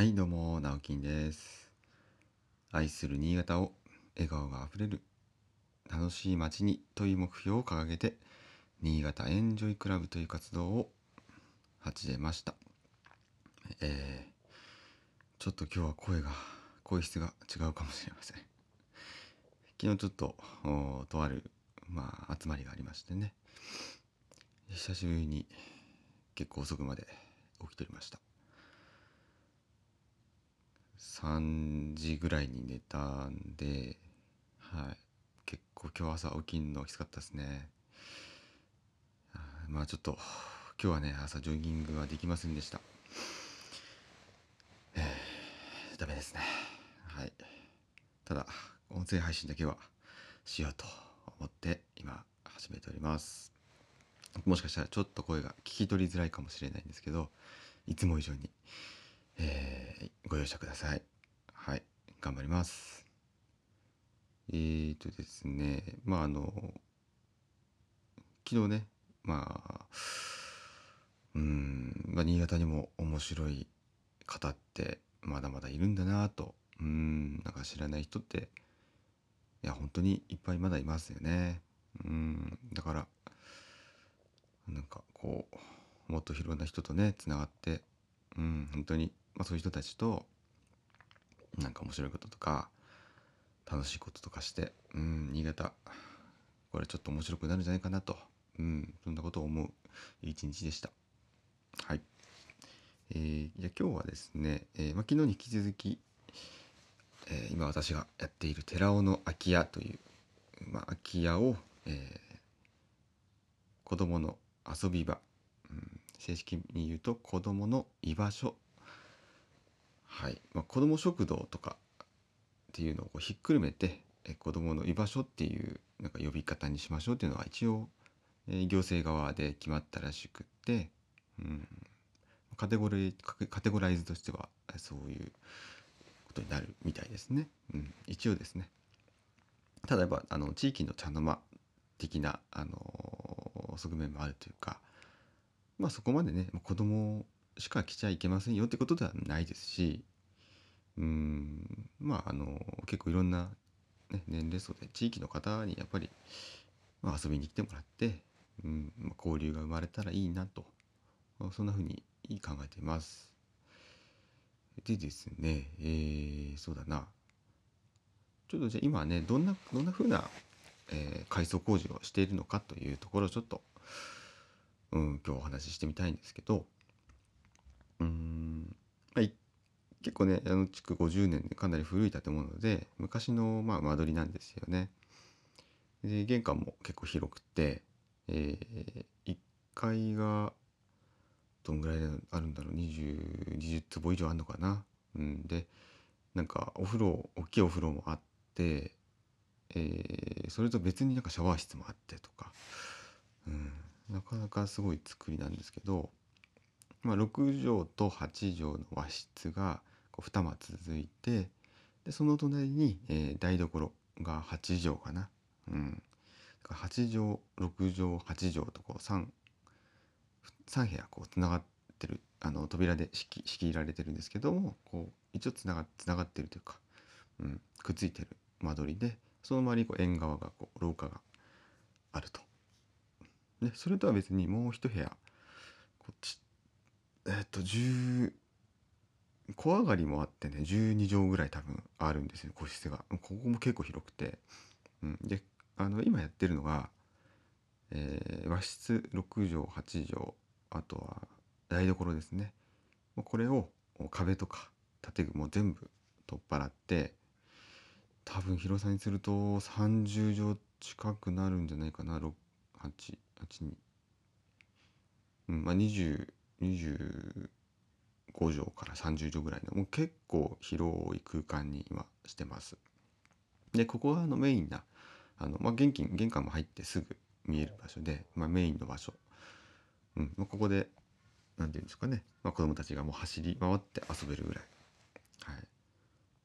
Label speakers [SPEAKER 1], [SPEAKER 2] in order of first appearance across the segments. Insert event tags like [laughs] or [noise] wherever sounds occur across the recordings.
[SPEAKER 1] はい、どうも、直樹です。愛する新潟を笑顔があふれる楽しい街にという目標を掲げて、新潟エンジョイクラブという活動を始めました。えー、ちょっと今日は声が、声質が違うかもしれません。昨日ちょっと、とある、まあ、集まりがありましてね、久しぶりに結構遅くまで起きておりました。3時ぐらいに寝たんで、はい。結構今日朝起きんのきつかったですね。まあちょっと、今日はね、朝ジョギングはできませんでした。えー、ダメですね。はい。ただ、音声配信だけはしようと思って今始めております。もしかしたらちょっと声が聞き取りづらいかもしれないんですけど、いつも以上に、えーご容赦ください。はい、頑張ります。えーとですね、まああの、昨日ね、まあ、うん、まあ、新潟にも面白い方ってまだまだいるんだなと、うん、なんか知らない人って、いや、本当にいっぱいまだいますよね。うん、だから、なんかこう、もっといろんな人とね、つながって、うん、本当に、まあ、そういう人たちと、なんか面白いこととか、楽しいこととかして、うん、新潟、これちょっと面白くなるんじゃないかなと、うん、そんなことを思う一日でした。はい。えー、じゃ今日はですね、えーまあ、昨日に引き続き、えー今私がやっている寺尾の空き家という、まあ、空き家を、えー子供の遊び場、うん、正式に言うと子供の居場所はい、まあ、子供食堂とかっていうのをこうひっくるめてえ子供の居場所っていうなんか呼び方にしましょうっていうのは一応、え行政側で決まったらしくって、うん、カテゴリカテゴライズとしてはそういうことになるみたいですね、うん、一応ですね。ただやっぱあの地域の茶の間的な、あの側面もあるというかまあそこまでねもう子供しか来ちゃいけませんよってことではないですしうんまああの結構いろんな、ね、年齢層で地域の方にやっぱり、まあ、遊びに来てもらって、うんまあ、交流が生まれたらいいなとそんな風に考えています。でですね、えーそうだなちょっとじゃあ今ねどんなどんな風な、えー改装工事をしているのかというところをちょっと、うん、今日お話ししてみたいんですけどうん、まあ、い結構ねあの築50年でかなり古い建物で昔の、まあ、間取りなんですよね。で玄関も結構広くて、え1階がどんぐらいあるんだろう20 20坪以上あるのかな。うん、でなんかお風呂大きいお風呂もあって、えーそれと別になんかシャワー室もあってとか、うん、なかなかすごい作りなんですけど、まあ、6畳と8畳の和室がこう2間続いてでその隣に、えー台所が8畳かな。うん、だから8畳6畳8畳とこう 3, 3部屋こうつながってるあの扉で仕切られてるんですけどもこう一応つながつながってるというか、うん、くっついてる間取りでその周りにこう縁側がこう廊下があると。でそれとは別にもう一部屋こっちえっと10小上がりもあってね12畳ぐらい多分あるんですよ個室が。ここも結構広くて、うん、であの今やってるのが、えー和室6畳8畳あとは台所ですね。これを壁とか建具も全部取っ払って多分広さにすると30畳近くなるんじゃないかな6 8 8にうんまあ20 25畳から30畳ぐらいのもう結構広い空間に今してます。でここはあのメインなあの、まあ、玄関玄関も入ってすぐ見える場所で、まあ、メインの場所、うんまあ、ここで何て言うんですかね、まあ、子供たちがもう走り回って遊べるぐらい、はい、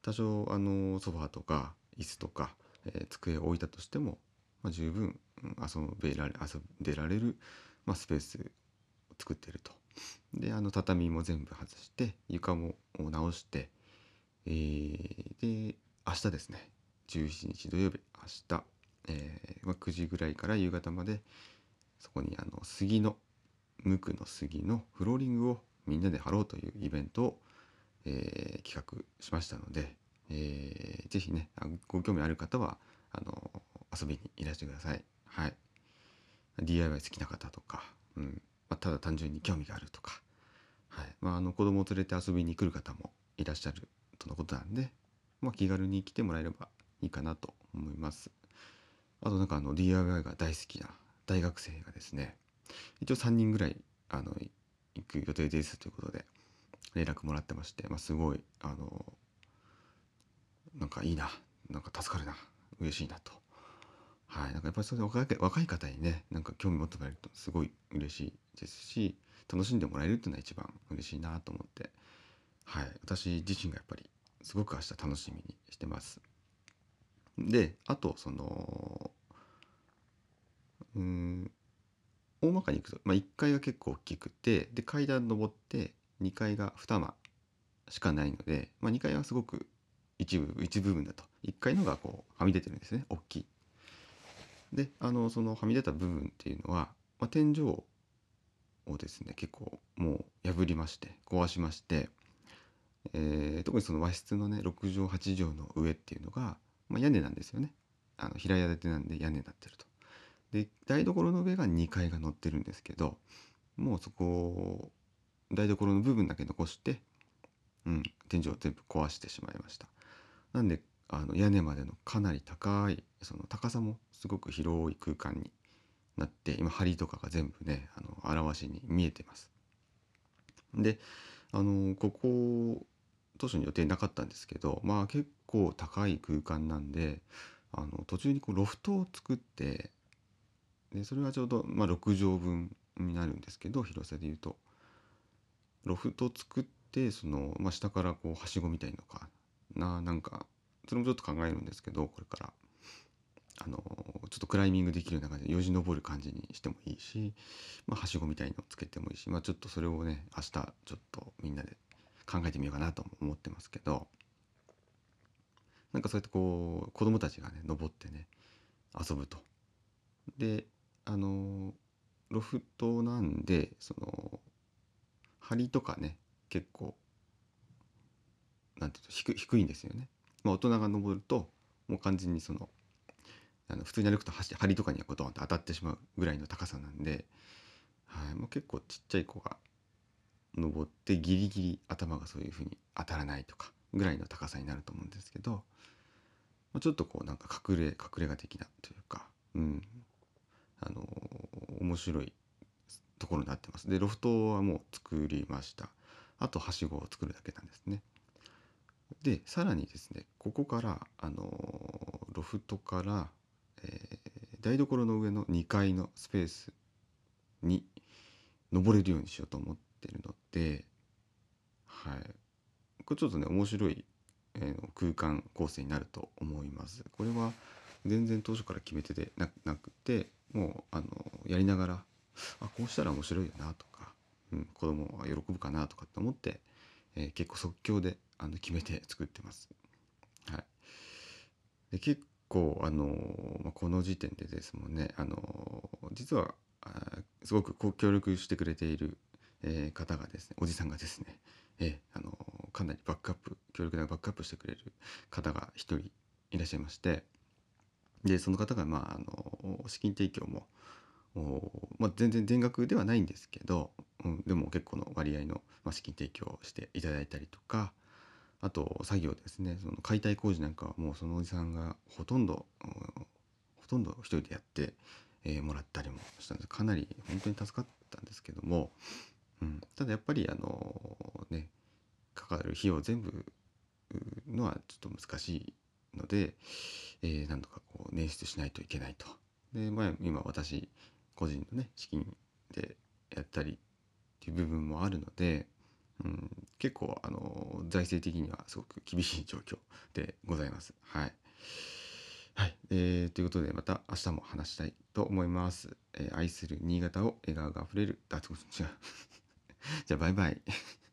[SPEAKER 1] 多少あのソファーとか椅子とか、えー机を置いたとしても、まあ、十分遊べられ遊んでられる、まあ、スペースを作ってると。であの畳も全部外して床も直して、えーで明日ですね。17日土曜日明日、えーまあ、9時ぐらいから夕方までそこにあの杉の無垢の杉のフローリングをみんなで貼ろうというイベントを、えー企画しましたので、えーぜひねご興味ある方はあの遊びにいらしてください。はい、DIY 好きな方とか、うん。まあ、ただ単純に興味があるとか、はいまあ、あの子供を連れて遊びに来る方もいらっしゃるとのことなんで、まあ、気軽に来てもらえればいいかなと思います。あとなんかあの DIY が大好きな大学生がですね一応3人ぐらいあの行く予定ですということで連絡もらってまして、まあ、すごいあのなんかいいななんか助かるな嬉しいなと。はい、なんかやっぱりそれ若い若い方にねなんか興味持ってもらえるとすごい嬉しいですし楽しんでもらえるっていうのは一番嬉しいなと思って、はい、私自身がやっぱりすごく明日楽しみにしてます。であとそのうん大まかにいくと、まあ、1階が結構大きくてで階段登って2階が2間しかないので、まあ、2階はすごく一部一部分だと。1階のがこうはみ出てるんですね。大きい。であのそのはみ出た部分っていうのは、まあ、天井をですね結構もう破りまして壊しまして、えー特にその和室のね6畳8畳の上っていうのが、まあ、屋根なんですよねあの平屋建てなんで屋根になってると。で台所の上が2階が乗ってるんですけどもうそこを台所の部分だけ残して、うん、天井を全部壊してしまいました。なんであの屋根までのかなり高いその高さもすごく広い空間になって今梁とかが全部ねあの表しに見えてます。であのここ当初に予定なかったんですけどまあ結構高い空間なんであの途中にこうロフトを作ってでそれはちょうど、まあ、6畳分になるんですけど広さでいうとロフト作ってその、まあ、下からこうはしごみたいのかななんかそれもちょっと考えるんですけどこれからあのちょっとクライミングできるような感じでよじ登る感じにしてもいいし、まあ、はしごみたいのをつけてもいいし、まあ、ちょっとそれをね明日ちょっとみんなで考えてみようかなと思ってますけどなんかそうやってこう子供たちがね登ってね遊ぶと。であのロフトなんでその梁とかね結構なんていうの低低いんですよね。まあ、大人が登るともう完全にそのあの普通に歩くと梁とかにはこうドンと当たってしまうぐらいの高さなんで、はいもう結構ちっちゃい子が登ってギリギリ頭がそういうふうに当たらないとかぐらいの高さになると思うんですけど、まあ、ちょっとこうなんか隠れ隠れ家的なというか、うん、あの面白いところになってます。でロフトはもう作りました。あとはしごを作るだけなんですね。でさらにですねここからあのロフトから、えー台所の上の2階のスペースに登れるようにしようと思ってるので、はい、これちょっとね面白い、えー空間構成になると思います。これは全然当初から決めてでななくてもうあのやりながらあこうしたら面白いよなとか、うん、子供が喜ぶかなとかって思って、えー結構即興であの決めて作ってます。はい、で結構あのまあこの時点でですもんねあの実はすごくこう協力してくれている、えー方がですねおじさんがですね、えーあのかなりバックアップ強力なバックアップしてくれる方が一人いらっしゃいましてでその方がまああの資金提供もまあ、全然全額ではないんですけど、うん、でも結構の割合の、まあ、資金提供をしていただいたりとかあと作業ですね。その解体工事なんかはもうそのおじさんがほとんど、ほとんど一人でやって、えもらったりもしたのです。かなり本当に助かったんですけども、うん、ただやっぱりあのねかかる費用全部のはちょっと難しいので、えーなんとかこう捻出しないといけないと。で、まあ、今私個人のね資金でやったりっていう部分もあるので、うん、結構あの財政的にはすごく厳しい状況でございます。はい。はい、えーということでまた明日も話したいと思います。えー愛する新潟を笑顔があふれる、あ、違う違う [laughs] じゃあバイバイ。